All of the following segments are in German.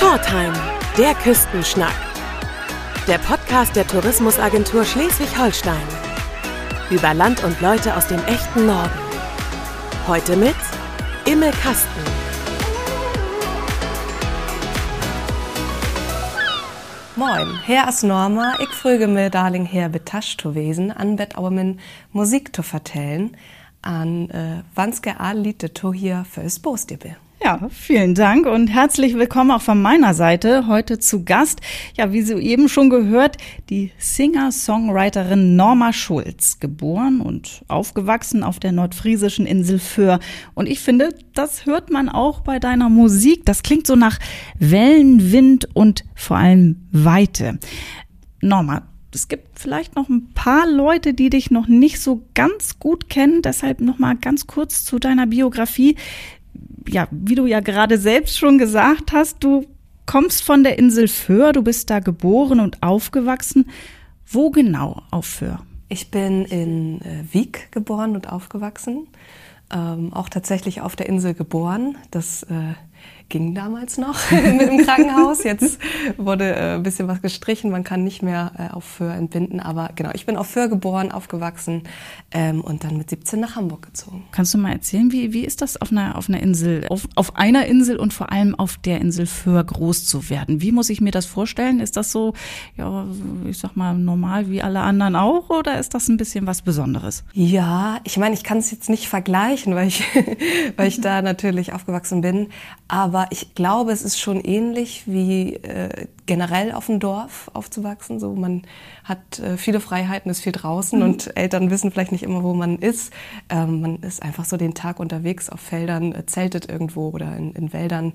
Shortheim, der Küstenschnack. Der Podcast der Tourismusagentur Schleswig-Holstein. Über Land und Leute aus dem echten Norden. Heute mit Imme Kasten. Moin, Herr as Norma, ich frage mir darling her betascht zu wesen, an bet aber min Musik zu vertellen, an äh, wanske Lied to hier fürs Bosdibbe. Ja, vielen Dank und herzlich willkommen auch von meiner Seite. Heute zu Gast, ja, wie Sie eben schon gehört, die Singer-Songwriterin Norma Schulz, geboren und aufgewachsen auf der nordfriesischen Insel Föhr. Und ich finde, das hört man auch bei deiner Musik. Das klingt so nach Wellen, Wind und vor allem Weite. Norma, es gibt vielleicht noch ein paar Leute, die dich noch nicht so ganz gut kennen. Deshalb noch mal ganz kurz zu deiner Biografie ja, wie du ja gerade selbst schon gesagt hast, du kommst von der Insel Föhr, du bist da geboren und aufgewachsen. Wo genau auf Föhr? Ich bin in äh, Wieg geboren und aufgewachsen, ähm, auch tatsächlich auf der Insel geboren. Das äh, ging damals noch mit dem Krankenhaus. Jetzt wurde äh, ein bisschen was gestrichen. Man kann nicht mehr äh, auf Föhr entbinden. Aber genau, ich bin auf Föhr geboren, aufgewachsen ähm, und dann mit 17 nach Hamburg gezogen. Kannst du mal erzählen, wie, wie ist das auf einer, auf einer Insel, auf, auf einer Insel und vor allem auf der Insel Föhr groß zu werden? Wie muss ich mir das vorstellen? Ist das so, ja, ich sag mal, normal wie alle anderen auch oder ist das ein bisschen was Besonderes? Ja, ich meine, ich kann es jetzt nicht vergleichen, weil ich, weil ich da natürlich aufgewachsen bin. Aber aber ich glaube, es ist schon ähnlich wie äh, generell auf dem Dorf aufzuwachsen. So, man hat äh, viele Freiheiten, ist viel draußen mhm. und Eltern wissen vielleicht nicht immer, wo man ist. Ähm, man ist einfach so den Tag unterwegs auf Feldern, äh, zeltet irgendwo oder in, in, Wäldern.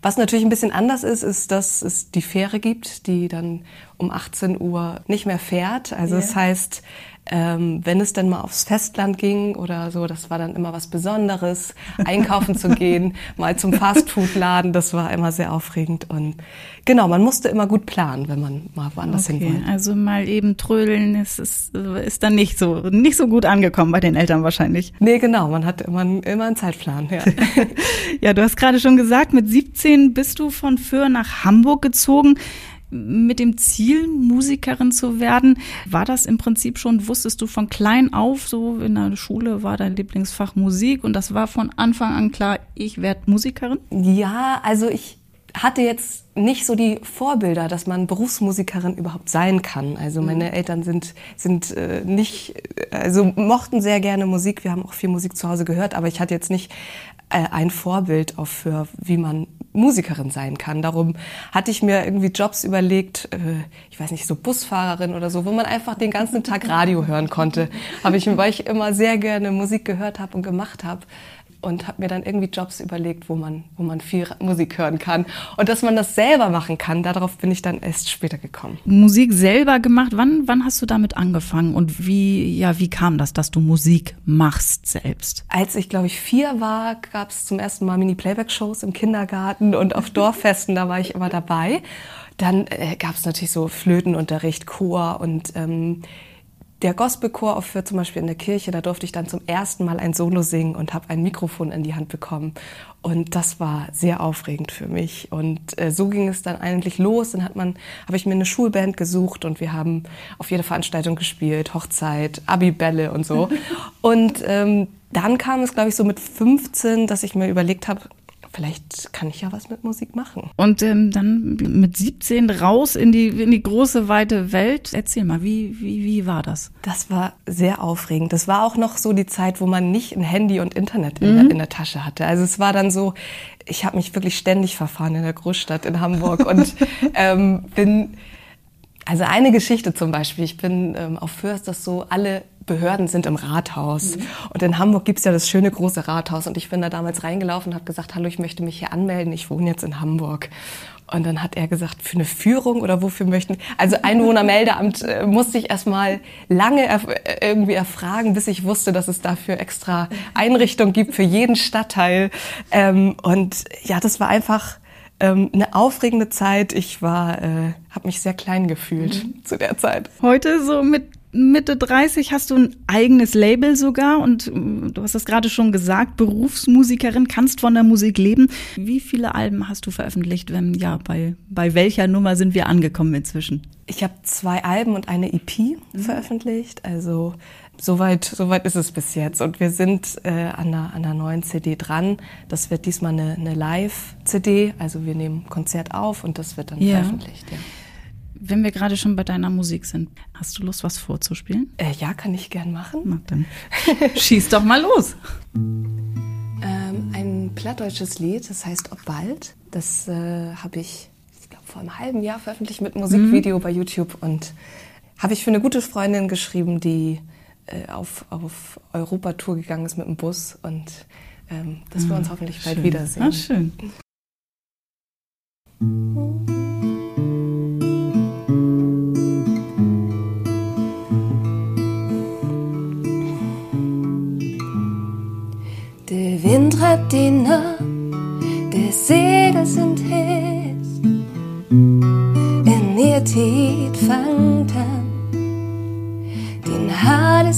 Was natürlich ein bisschen anders ist, ist, dass es die Fähre gibt, die dann um 18 Uhr nicht mehr fährt. Also yeah. das heißt, ähm, wenn es dann mal aufs Festland ging oder so, das war dann immer was Besonderes, einkaufen zu gehen, mal zum Fastfood-Laden, das war immer sehr aufregend. Und genau, man musste immer gut planen, wenn man mal woanders okay, hin wollte. Also mal eben trödeln, ist, ist, ist dann nicht so, nicht so gut angekommen bei den Eltern wahrscheinlich. Nee, genau, man hat immer, immer einen Zeitplan. Ja. ja, du hast gerade schon gesagt, mit 17 bist du von Föhr nach Hamburg gezogen mit dem Ziel, Musikerin zu werden. War das im Prinzip schon, wusstest du von klein auf, so in der Schule war dein Lieblingsfach Musik und das war von Anfang an klar, ich werde Musikerin? Ja, also ich hatte jetzt nicht so die Vorbilder, dass man Berufsmusikerin überhaupt sein kann. Also meine mhm. Eltern sind, sind äh, nicht, also mochten sehr gerne Musik. Wir haben auch viel Musik zu Hause gehört, aber ich hatte jetzt nicht äh, ein Vorbild auch für, wie man Musikerin sein kann. Darum hatte ich mir irgendwie Jobs überlegt, äh, ich weiß nicht, so Busfahrerin oder so, wo man einfach den ganzen Tag Radio hören konnte. Habe ich, weil ich immer sehr gerne Musik gehört habe und gemacht habe und habe mir dann irgendwie Jobs überlegt, wo man, wo man viel Musik hören kann. Und dass man das selber machen kann, darauf bin ich dann erst später gekommen. Musik selber gemacht, wann, wann hast du damit angefangen und wie, ja, wie kam das, dass du Musik machst selbst? Als ich, glaube ich, vier war, gab es zum ersten Mal Mini-Playback-Shows im Kindergarten und auf Dorffesten, da war ich immer dabei. Dann äh, gab es natürlich so Flötenunterricht, Chor und ähm, der Gospelchor auf zum Beispiel in der Kirche, da durfte ich dann zum ersten Mal ein Solo singen und habe ein Mikrofon in die Hand bekommen. Und das war sehr aufregend für mich. Und äh, so ging es dann eigentlich los. Dann hat man, habe ich mir eine Schulband gesucht und wir haben auf jeder Veranstaltung gespielt, Hochzeit, Abibälle und so. und ähm, dann kam es, glaube ich, so mit 15, dass ich mir überlegt habe, vielleicht kann ich ja was mit Musik machen. Und ähm, dann mit 17 raus in die, in die große, weite Welt. Erzähl mal, wie, wie, wie war das? Das war sehr aufregend. Das war auch noch so die Zeit, wo man nicht ein Handy und Internet in, mhm. der, in der Tasche hatte. Also es war dann so, ich habe mich wirklich ständig verfahren in der Großstadt in Hamburg und ähm, bin also eine Geschichte zum Beispiel, ich bin ähm, auf Fürst, dass so alle Behörden sind im Rathaus. Mhm. Und in Hamburg gibt's ja das schöne große Rathaus. Und ich bin da damals reingelaufen und habe gesagt, hallo, ich möchte mich hier anmelden, ich wohne jetzt in Hamburg. Und dann hat er gesagt, für eine Führung oder wofür möchten. Also Einwohnermeldeamt äh, musste ich erstmal lange erf irgendwie erfragen, bis ich wusste, dass es dafür extra Einrichtungen gibt für jeden Stadtteil. Ähm, und ja, das war einfach ähm, eine aufregende Zeit. Ich war, äh, habe mich sehr klein gefühlt mhm. zu der Zeit. Heute so mit Mitte 30 hast du ein eigenes Label sogar und äh, du hast das gerade schon gesagt, Berufsmusikerin, kannst von der Musik leben. Wie viele Alben hast du veröffentlicht? Wenn, ja, bei, bei welcher Nummer sind wir angekommen inzwischen? Ich habe zwei Alben und eine EP mhm. veröffentlicht, also soweit, soweit ist es bis jetzt. Und wir sind äh, an, einer, an einer neuen CD dran. Das wird diesmal eine, eine Live-CD, also wir nehmen Konzert auf und das wird dann ja. veröffentlicht. Ja. Wenn wir gerade schon bei deiner Musik sind, hast du Lust, was vorzuspielen? Äh, ja, kann ich gern machen. Na dann schieß doch mal los. Ähm, ein plattdeutsches Lied, das heißt Ob bald. Das äh, habe ich, ich glaube, vor einem halben Jahr veröffentlicht mit Musikvideo mhm. bei YouTube und habe ich für eine gute Freundin geschrieben, die äh, auf, auf Europatour gegangen ist mit dem Bus und ähm, dass ah, wir uns hoffentlich bald wiedersehen. Ah, schön. Wind treibt ihn ab, der Segel sind heiß. In ihr Tiet fangt an,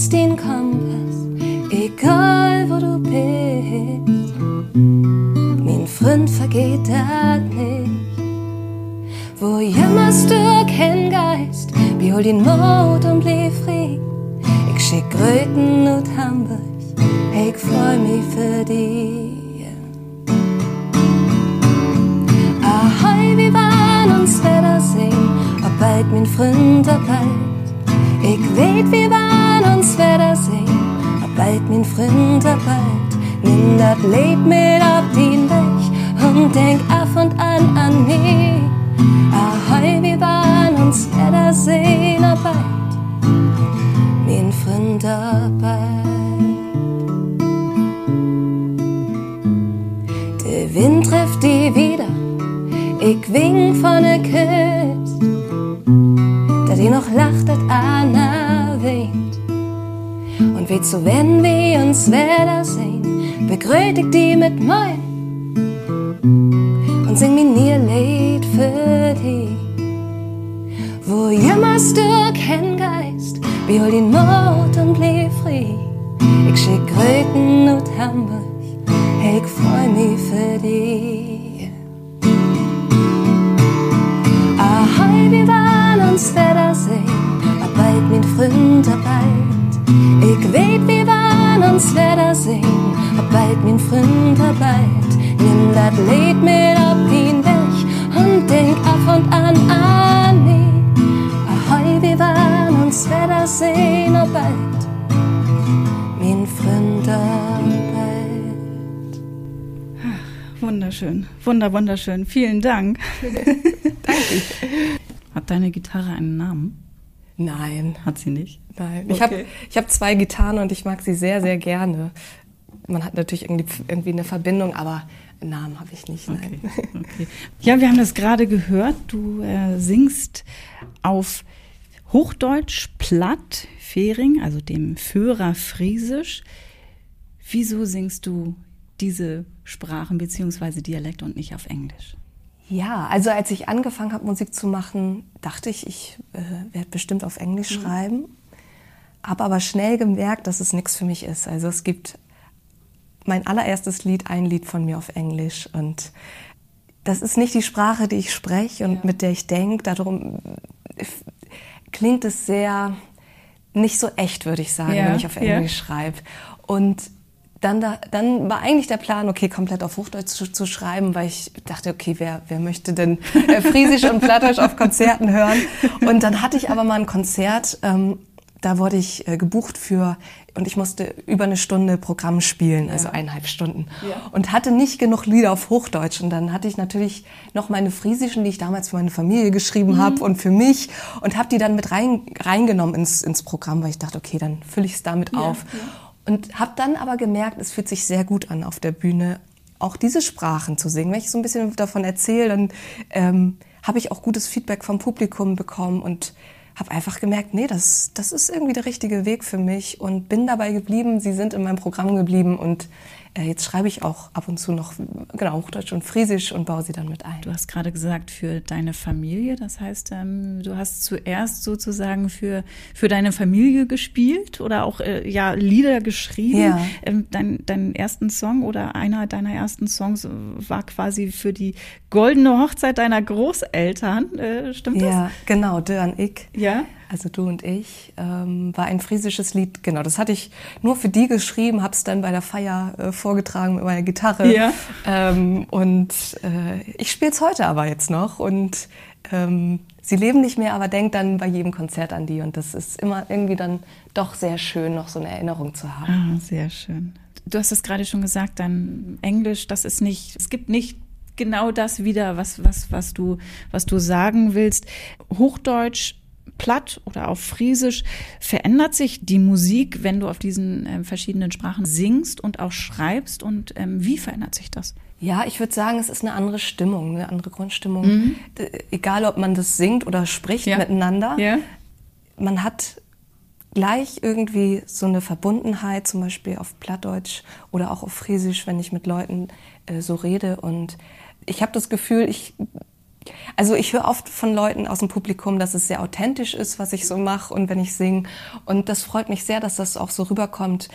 Ist den Kompass, egal wo du bist. Mein Freund vergeht da nicht. Wo jammerst du kein Geist, behol den Mut und blieb frei. Ich schick Röten und Hamburg ich freu mich für dich. Ahoi, wir waren uns wiedersehen, ob bald mein Freund, ob bald. Ich weet, wir waren uns wiedersehen, ob bald mein Freund, ob bald. Nimm dat Leb mit auf den Weg und denk af und an an mich. Ahoi, wir waren uns wiedersehen, ob bald. Mein Freund, ob bald. Wind trifft die wieder, ich wink von der Küste, da die noch lacht, dat Anna. Und wie zu wenn wir uns wiedersehen, begrüß ich die mit mein und sing mir nie Lied für die. Wo jammerst du kein Geist, wie hol den Mord und blieb frei. Ich schick Röten und Hamburg ich freu mich für dich. Ahoi, wir waren uns wiedersehen, ab bald mit Freund, ab uns wiedersehen, ab bald Freund, ab bald. Nimm dat Lied mit auf den Weg und denk auf und an an mich. Ahoi, wir waren uns wiedersehen, ab bald. Mein Freund, ab Wunderschön. Wunder, wunderschön. Vielen Dank. Danke. Hat deine Gitarre einen Namen? Nein. Hat sie nicht? Nein. Okay. Ich habe ich hab zwei Gitarren und ich mag sie sehr, sehr gerne. Man hat natürlich irgendwie, irgendwie eine Verbindung, aber einen Namen habe ich nicht. Nein. Okay. okay. Ja, wir haben das gerade gehört. Du äh, singst auf Hochdeutsch, Platt, Fering, also dem Führer Friesisch. Wieso singst du diese Sprachen beziehungsweise Dialekt und nicht auf Englisch? Ja, also als ich angefangen habe, Musik zu machen, dachte ich, ich äh, werde bestimmt auf Englisch mhm. schreiben. Habe aber schnell gemerkt, dass es nichts für mich ist. Also es gibt mein allererstes Lied, ein Lied von mir auf Englisch. Und das ist nicht die Sprache, die ich spreche und ja. mit der ich denke. Darum klingt es sehr nicht so echt, würde ich sagen, ja. wenn ich auf Englisch ja. schreibe. Und dann, da, dann war eigentlich der Plan, okay, komplett auf Hochdeutsch zu, zu schreiben, weil ich dachte, okay, wer, wer möchte denn äh, Friesisch und Plattdeutsch auf Konzerten hören? Und dann hatte ich aber mal ein Konzert, ähm, da wurde ich äh, gebucht für, und ich musste über eine Stunde Programm spielen, ja. also eineinhalb Stunden. Ja. Und hatte nicht genug Lieder auf Hochdeutsch. Und dann hatte ich natürlich noch meine Friesischen, die ich damals für meine Familie geschrieben mhm. habe und für mich. Und habe die dann mit rein, reingenommen ins, ins Programm, weil ich dachte, okay, dann fülle ich es damit ja. auf. Und habe dann aber gemerkt, es fühlt sich sehr gut an auf der Bühne, auch diese Sprachen zu singen. Wenn ich so ein bisschen davon erzähle, dann ähm, habe ich auch gutes Feedback vom Publikum bekommen und habe einfach gemerkt, nee, das, das ist irgendwie der richtige Weg für mich und bin dabei geblieben. Sie sind in meinem Programm geblieben und jetzt schreibe ich auch ab und zu noch genau Hochdeutsch und Friesisch und baue sie dann mit ein. Du hast gerade gesagt für deine Familie, das heißt, ähm, du hast zuerst sozusagen für für deine Familie gespielt oder auch äh, ja Lieder geschrieben. Ja. Ähm, dein, deinen ersten Song oder einer deiner ersten Songs war quasi für die goldene Hochzeit deiner Großeltern, äh, stimmt das? Ja, genau, Dörn ich. Ja also du und ich, ähm, war ein friesisches Lied. Genau, das hatte ich nur für die geschrieben, habe es dann bei der Feier äh, vorgetragen mit meiner Gitarre. Ja. Ähm, und äh, ich spiele es heute aber jetzt noch. Und ähm, sie leben nicht mehr, aber denkt dann bei jedem Konzert an die. Und das ist immer irgendwie dann doch sehr schön, noch so eine Erinnerung zu haben. Ah, sehr schön. Du hast es gerade schon gesagt, dein Englisch, das ist nicht, es gibt nicht genau das wieder, was, was, was, du, was du sagen willst. Hochdeutsch platt oder auf Friesisch. Verändert sich die Musik, wenn du auf diesen äh, verschiedenen Sprachen singst und auch schreibst? Und ähm, wie verändert sich das? Ja, ich würde sagen, es ist eine andere Stimmung, eine andere Grundstimmung. Mhm. Egal, ob man das singt oder spricht ja. miteinander. Ja. Man hat gleich irgendwie so eine Verbundenheit, zum Beispiel auf Plattdeutsch oder auch auf Friesisch, wenn ich mit Leuten äh, so rede. Und ich habe das Gefühl, ich also ich höre oft von Leuten aus dem Publikum, dass es sehr authentisch ist, was ich so mache und wenn ich singe. Und das freut mich sehr, dass das auch so rüberkommt.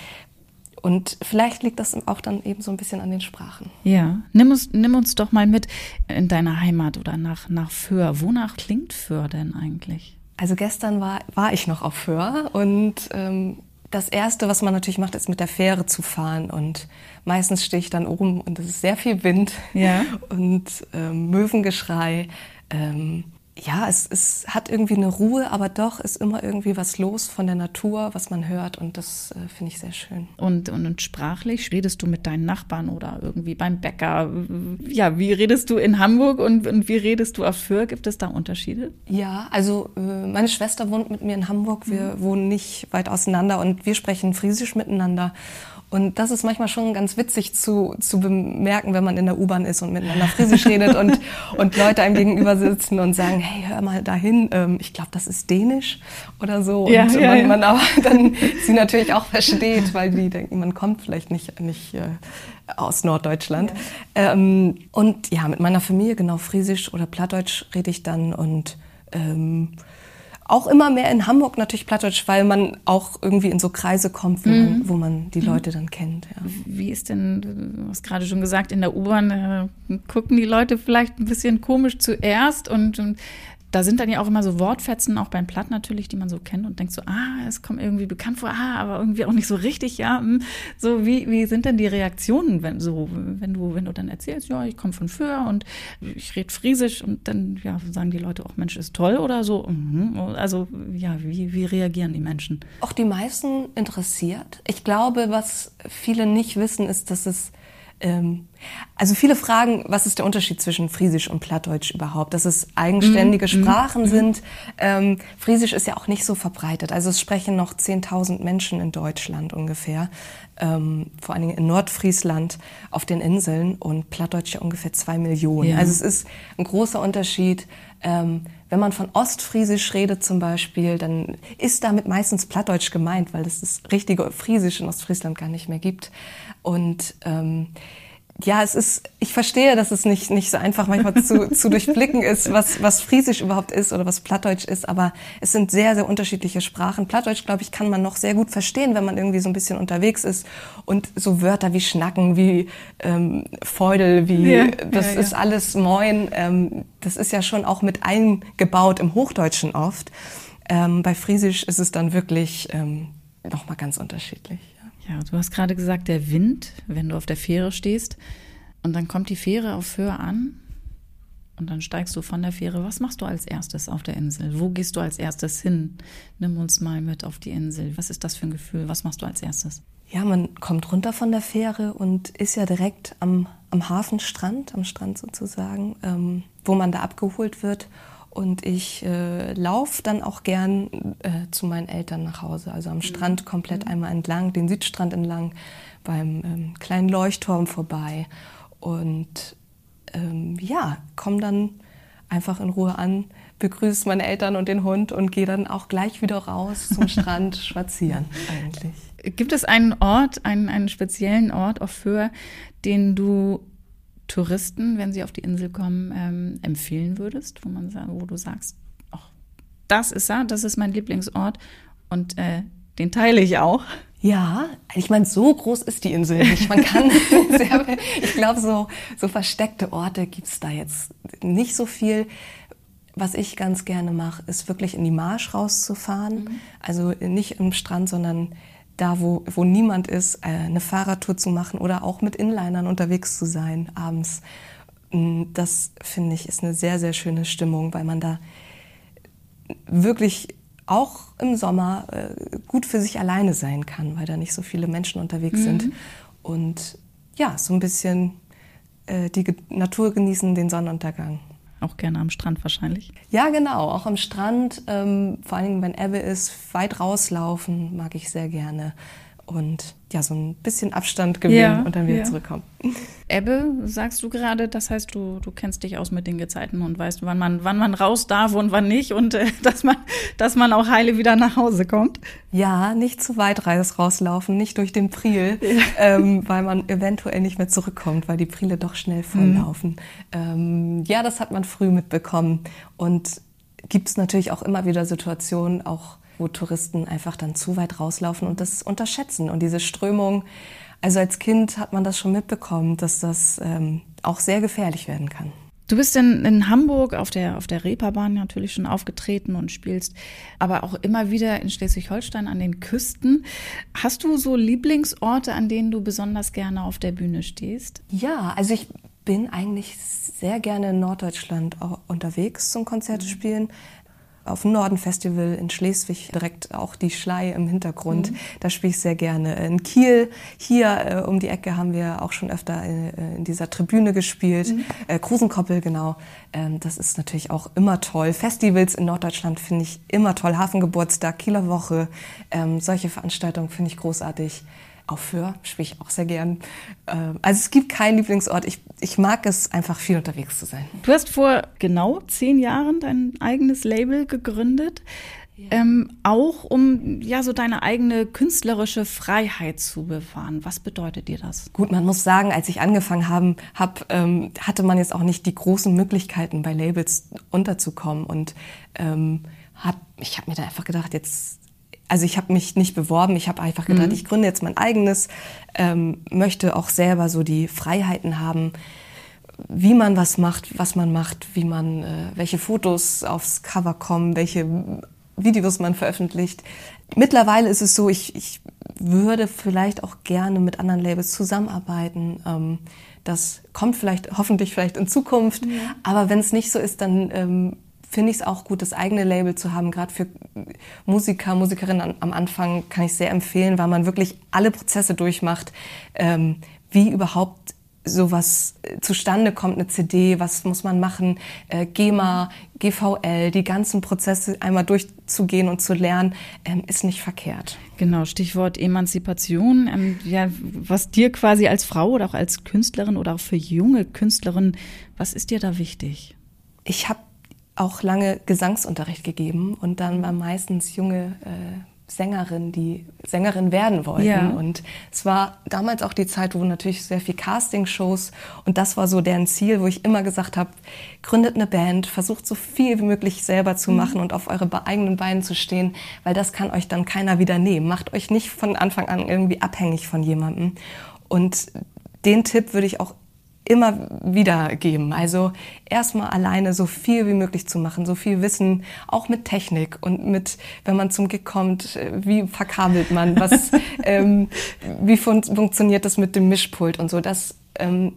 Und vielleicht liegt das auch dann eben so ein bisschen an den Sprachen. Ja, nimm uns, nimm uns doch mal mit in deine Heimat oder nach, nach Föhr. Wonach klingt Föhr denn eigentlich? Also gestern war, war ich noch auf Föhr und ähm, das Erste, was man natürlich macht, ist mit der Fähre zu fahren. Und meistens stehe ich dann oben und es ist sehr viel Wind ja. und ähm, Möwengeschrei. Ähm, ja, es, es hat irgendwie eine Ruhe, aber doch ist immer irgendwie was los von der Natur, was man hört und das äh, finde ich sehr schön. Und, und, und, sprachlich redest du mit deinen Nachbarn oder irgendwie beim Bäcker? Ja, wie redest du in Hamburg und, und wie redest du auf Föhr? Gibt es da Unterschiede? Ja, also äh, meine Schwester wohnt mit mir in Hamburg, wir mhm. wohnen nicht weit auseinander und wir sprechen Friesisch miteinander. Und das ist manchmal schon ganz witzig zu, zu bemerken, wenn man in der U-Bahn ist und miteinander Friesisch redet und, und Leute einem gegenüber sitzen und sagen, hey, hör mal dahin, ähm, ich glaube, das ist Dänisch oder so. Ja, und ja, man, ja. man, aber dann sie natürlich auch versteht, weil die denken, man kommt vielleicht nicht, nicht äh, aus Norddeutschland. Ähm, und ja, mit meiner Familie, genau Friesisch oder Plattdeutsch rede ich dann und ähm, auch immer mehr in Hamburg natürlich Plattdeutsch, weil man auch irgendwie in so Kreise kommt, wo, mhm. man, wo man, die mhm. Leute dann kennt. Ja. Wie ist denn, du hast gerade schon gesagt, in der U-Bahn äh, gucken die Leute vielleicht ein bisschen komisch zuerst und, und da sind dann ja auch immer so Wortfetzen, auch beim Platt natürlich, die man so kennt und denkt so, ah, es kommt irgendwie bekannt vor, ah, aber irgendwie auch nicht so richtig, ja. Hm. So, wie, wie sind denn die Reaktionen, wenn so, wenn du, wenn du dann erzählst, ja, ich komme von Föhr und ich rede Friesisch und dann, ja, sagen die Leute auch, Mensch, ist toll oder so. Mhm. Also, ja, wie, wie reagieren die Menschen? Auch die meisten interessiert. Ich glaube, was viele nicht wissen, ist, dass es ähm, also viele fragen, was ist der Unterschied zwischen Friesisch und Plattdeutsch überhaupt? Dass es eigenständige mhm. Sprachen mhm. sind. Ähm, Friesisch ist ja auch nicht so verbreitet. Also es sprechen noch 10.000 Menschen in Deutschland ungefähr. Ähm, vor allen Dingen in Nordfriesland auf den Inseln und Plattdeutsch ja ungefähr zwei Millionen. Ja. Also es ist ein großer Unterschied. Ähm, wenn man von Ostfriesisch redet zum Beispiel, dann ist damit meistens Plattdeutsch gemeint, weil es das richtige Friesisch in Ostfriesland gar nicht mehr gibt. Und ähm, ja, es ist, ich verstehe, dass es nicht, nicht so einfach manchmal zu, zu durchblicken ist, was, was Friesisch überhaupt ist oder was Plattdeutsch ist, aber es sind sehr, sehr unterschiedliche Sprachen. Plattdeutsch, glaube ich, kann man noch sehr gut verstehen, wenn man irgendwie so ein bisschen unterwegs ist und so Wörter wie Schnacken, wie ähm, Feudel, wie, ja, das ja, ja. ist alles Moin, ähm, das ist ja schon auch mit eingebaut im Hochdeutschen oft. Ähm, bei Friesisch ist es dann wirklich ähm, nochmal ganz unterschiedlich. Ja, du hast gerade gesagt, der Wind, wenn du auf der Fähre stehst und dann kommt die Fähre auf Höhe an und dann steigst du von der Fähre. Was machst du als erstes auf der Insel? Wo gehst du als erstes hin? Nimm uns mal mit auf die Insel. Was ist das für ein Gefühl? Was machst du als erstes? Ja, man kommt runter von der Fähre und ist ja direkt am, am Hafenstrand, am Strand sozusagen, ähm, wo man da abgeholt wird. Und ich äh, laufe dann auch gern äh, zu meinen Eltern nach Hause, also am Strand mhm. komplett mhm. einmal entlang, den Südstrand entlang, beim ähm, kleinen Leuchtturm vorbei. Und ähm, ja, komme dann einfach in Ruhe an, begrüße meine Eltern und den Hund und gehe dann auch gleich wieder raus zum Strand spazieren eigentlich. Gibt es einen Ort, einen, einen speziellen Ort auf Föhr, den du Touristen, wenn sie auf die Insel kommen, ähm, empfehlen würdest, wo man wo du sagst, ach, das ist er, das ist mein Lieblingsort und äh, den teile ich auch. Ja, ich meine, so groß ist die Insel nicht. Man kann, sehr, ich glaube, so, so versteckte Orte gibt's da jetzt nicht so viel. Was ich ganz gerne mache, ist wirklich in die Marsch rauszufahren. Mhm. Also nicht im Strand, sondern da, wo, wo niemand ist, äh, eine Fahrradtour zu machen oder auch mit Inlinern unterwegs zu sein abends. Mm, das finde ich ist eine sehr, sehr schöne Stimmung, weil man da wirklich auch im Sommer äh, gut für sich alleine sein kann, weil da nicht so viele Menschen unterwegs mhm. sind. Und ja, so ein bisschen äh, die Natur genießen, den Sonnenuntergang. Auch gerne am Strand wahrscheinlich. Ja, genau, auch am Strand. Ähm, vor allen Dingen, wenn Ebbe ist, weit rauslaufen mag ich sehr gerne und ja, so ein bisschen Abstand gewinnen ja, und dann wieder ja. zurückkommen. Ebbe, sagst du gerade, das heißt, du, du kennst dich aus mit den Gezeiten und weißt, wann man, wann man raus darf und wann nicht und äh, dass, man, dass man auch heile wieder nach Hause kommt? Ja, nicht zu weit rauslaufen, nicht durch den Priel, ja. ähm, weil man eventuell nicht mehr zurückkommt, weil die Priele doch schnell volllaufen. Mhm. Ähm, ja, das hat man früh mitbekommen und gibt es natürlich auch immer wieder Situationen, auch wo Touristen einfach dann zu weit rauslaufen und das unterschätzen. Und diese Strömung, also als Kind hat man das schon mitbekommen, dass das ähm, auch sehr gefährlich werden kann. Du bist in, in Hamburg auf der, auf der Reeperbahn natürlich schon aufgetreten und spielst, aber auch immer wieder in Schleswig-Holstein an den Küsten. Hast du so Lieblingsorte, an denen du besonders gerne auf der Bühne stehst? Ja, also ich bin eigentlich sehr gerne in Norddeutschland unterwegs zum Konzerte spielen auf dem Norden Festival in Schleswig direkt auch die Schlei im Hintergrund. Mhm. Da spiele ich sehr gerne. In Kiel, hier äh, um die Ecke haben wir auch schon öfter äh, in dieser Tribüne gespielt. Mhm. Äh, Krusenkoppel, genau. Ähm, das ist natürlich auch immer toll. Festivals in Norddeutschland finde ich immer toll. Hafengeburtstag, Kieler Woche, ähm, solche Veranstaltungen finde ich großartig auch für, spiele ich auch sehr gern. Ähm, also es gibt keinen Lieblingsort. Ich, ich mag es einfach viel unterwegs zu sein. Du hast vor genau zehn Jahren dein eigenes Label gegründet. Ja. Ähm, auch um ja so deine eigene künstlerische Freiheit zu bewahren. Was bedeutet dir das? Gut, man muss sagen, als ich angefangen habe, hab, ähm, hatte man jetzt auch nicht die großen Möglichkeiten bei Labels unterzukommen und ähm, hab, ich habe mir da einfach gedacht, jetzt also ich habe mich nicht beworben, ich habe einfach gedacht, mhm. ich gründe jetzt mein eigenes, ähm, möchte auch selber so die Freiheiten haben, wie man was macht, was man macht, wie man, äh, welche Fotos aufs Cover kommen, welche Videos man veröffentlicht. Mittlerweile ist es so, ich, ich würde vielleicht auch gerne mit anderen Labels zusammenarbeiten. Ähm, das kommt vielleicht, hoffentlich vielleicht in Zukunft. Ja. Aber wenn es nicht so ist, dann ähm, finde ich es auch gut, das eigene Label zu haben. Gerade für Musiker, Musikerinnen am Anfang kann ich sehr empfehlen, weil man wirklich alle Prozesse durchmacht, ähm, wie überhaupt sowas äh, zustande kommt, eine CD, was muss man machen, äh, GEMA, GVL, die ganzen Prozesse einmal durchzugehen und zu lernen, ähm, ist nicht verkehrt. Genau, Stichwort Emanzipation. Ähm, ja, was dir quasi als Frau oder auch als Künstlerin oder auch für junge Künstlerinnen, was ist dir da wichtig? Ich habe auch lange Gesangsunterricht gegeben und dann waren meistens junge äh, Sängerinnen, die Sängerin werden wollten. Ja. Und es war damals auch die Zeit, wo natürlich sehr viel Castingshows und das war so deren Ziel, wo ich immer gesagt habe, gründet eine Band, versucht so viel wie möglich selber zu mhm. machen und auf eure eigenen Beinen zu stehen, weil das kann euch dann keiner wieder nehmen. Macht euch nicht von Anfang an irgendwie abhängig von jemandem. Und den Tipp würde ich auch immer wieder geben. Also erstmal alleine so viel wie möglich zu machen, so viel Wissen, auch mit Technik und mit, wenn man zum Gig kommt, äh, wie verkabelt man, was, ähm, wie fun funktioniert das mit dem Mischpult und so. Das, ähm,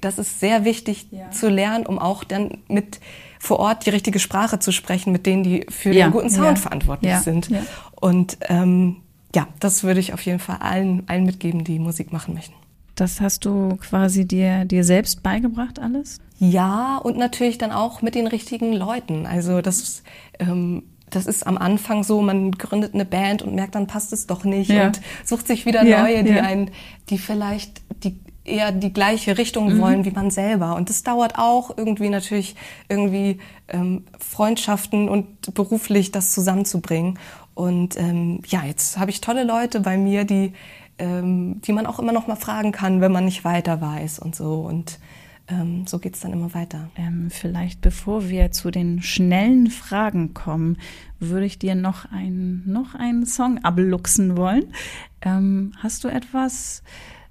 das ist sehr wichtig ja. zu lernen, um auch dann mit vor Ort die richtige Sprache zu sprechen mit denen, die für ja. den guten Sound ja. verantwortlich sind. Und ähm, ja, das würde ich auf jeden Fall allen, allen mitgeben, die Musik machen möchten. Das hast du quasi dir, dir selbst beigebracht alles? Ja, und natürlich dann auch mit den richtigen Leuten. Also das, ähm, das ist am Anfang so, man gründet eine Band und merkt, dann passt es doch nicht ja. und sucht sich wieder ja, neue, die ja. einen, die vielleicht die eher die gleiche Richtung mhm. wollen wie man selber. Und das dauert auch irgendwie natürlich irgendwie ähm, Freundschaften und beruflich das zusammenzubringen. Und ähm, ja, jetzt habe ich tolle Leute bei mir, die, ähm, die man auch immer noch mal fragen kann, wenn man nicht weiter weiß und so. Und ähm, so geht's dann immer weiter. Ähm, vielleicht bevor wir zu den schnellen Fragen kommen, würde ich dir noch, ein, noch einen Song abluchsen wollen. Ähm, hast du etwas,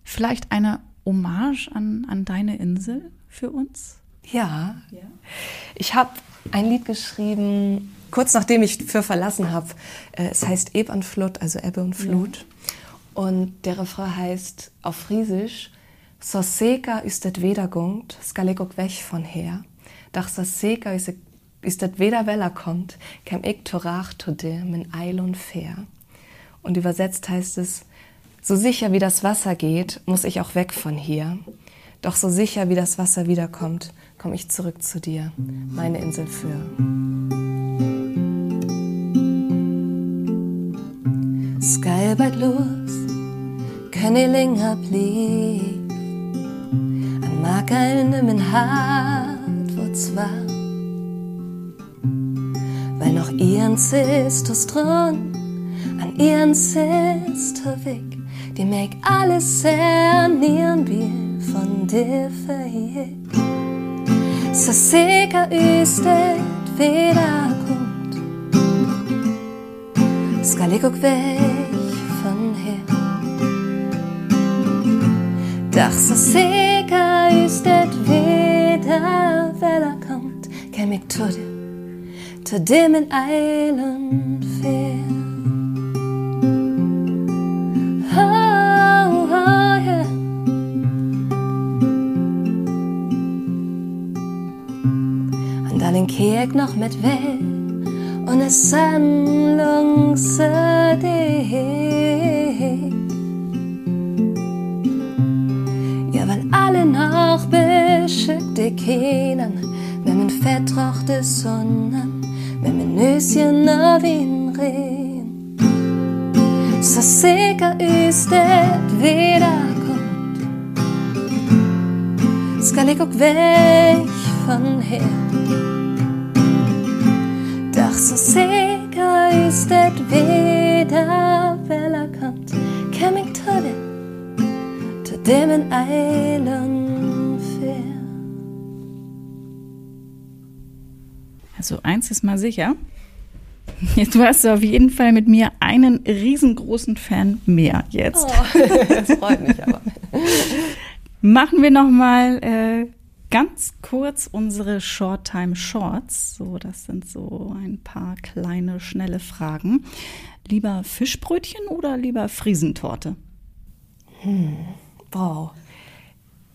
vielleicht eine Hommage an, an deine Insel für uns? Ja. ja. Ich habe ein Lied geschrieben, kurz nachdem ich für verlassen habe. Äh, es heißt Eb an Flut, also Ebbe und Flut. Ja. Und der Refrain heißt auf Friesisch, So seka ist det wedergungt, skal ik weg von her. Doch so seka ist det weder weller kommt, kem ik torach to dir min eil und fair. Und übersetzt heißt es, so sicher wie das Wasser geht, muss ich auch weg von hier. Doch so sicher wie das Wasser wiederkommt, komme ich zurück zu dir, meine Insel für. Skybert los, Kennelinga blieb, an Makelne min Hart, wo zwar, weil noch ihren Sisters dran, an ihren Sister weg, die meg alles sernieren will von dir verhielt. Så sikker ystet wiederkommt, skal ich auch weg Doch so sikker ystet wieder wiederkommt, kem ich zu dir, zu dem in Eilen fair. kijk nog met wel und es sandlungse dich. Ja, Sonnen, auf ihn reden. So sicher ist es wiederkommt, skal ich auch weg von her så sikker ist det wieder velkommt. Kan mig ta det, ta det med Eilen Also eins ist mal sicher. Du hast auf jeden Fall mit mir einen riesengroßen Fan mehr jetzt. Oh, das freut mich aber. Machen wir noch mal äh, ganz kurz unsere Short-Time Shorts. So, das sind so ein paar kleine, schnelle Fragen. Lieber Fischbrötchen oder lieber Friesentorte? Hm, wow.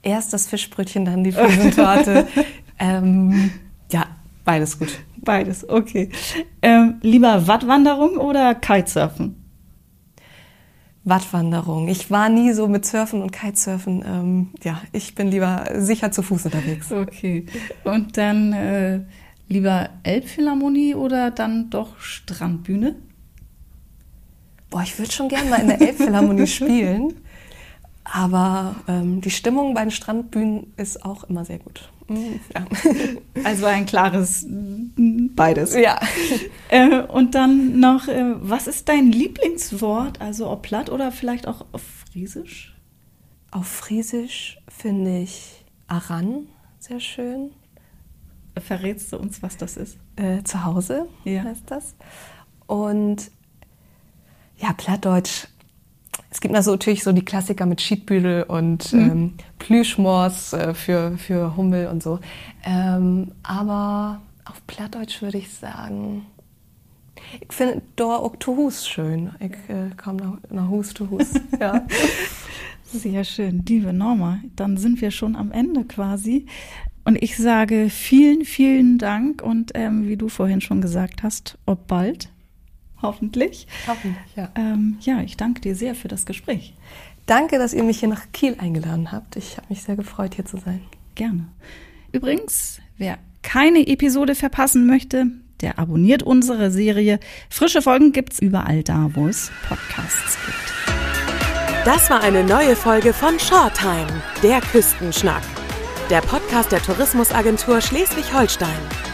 Erst das Fischbrötchen, dann die Friesentorte. ähm, beides gut. Beides, okay. Ähm, lieber Wattwanderung oder Kitesurfen? Wattwanderung. Ich war nie so mit Surfen und Kitesurfen. Ähm, ja, ich bin lieber sicher zu Fuß unterwegs. Okay. Und dann äh, lieber Elbphilharmonie oder dann doch Strandbühne? Boah, ich würde schon gerne mal in der Elbphilharmonie spielen. Aber ähm, die Stimmung bei den Strandbühnen ist auch immer sehr gut. Mhm, ja. Also ein klares beides. Ja. Äh, und dann noch, äh, was ist dein Lieblingswort? Also ob platt oder vielleicht auch auf Friesisch? Auf Friesisch finde ich Aran sehr schön. Verrätst du uns, was das ist? Äh, zu Hause ja. heißt das. Und ja, Plattdeutsch es gibt natürlich so die Klassiker mit Schiedbüdel und mhm. ähm, Plüschmors äh, für, für Hummel und so. Ähm, aber auf Plattdeutsch würde ich sagen, ich finde Dor auch to Hus schön. Ich äh, komme nach, nach Hus to Hus. ja. Sehr schön, liebe Norma. Dann sind wir schon am Ende quasi. Und ich sage vielen, vielen Dank und ähm, wie du vorhin schon gesagt hast, ob bald hoffentlich. Hoffentlich, ja. Ähm, ja, ich danke dir sehr für das Gespräch. Danke, dass ihr mich hier nach Kiel eingeladen habt. Ich habe mich sehr gefreut, hier zu sein. Gerne. Übrigens, wer keine Episode verpassen möchte, der abonniert unsere Serie. Frische Folgen gibt's überall da, wo es Podcasts gibt. Das war eine neue Folge von Shorttime, der Küstenschnack. Der Podcast der Tourismusagentur Schleswig-Holstein.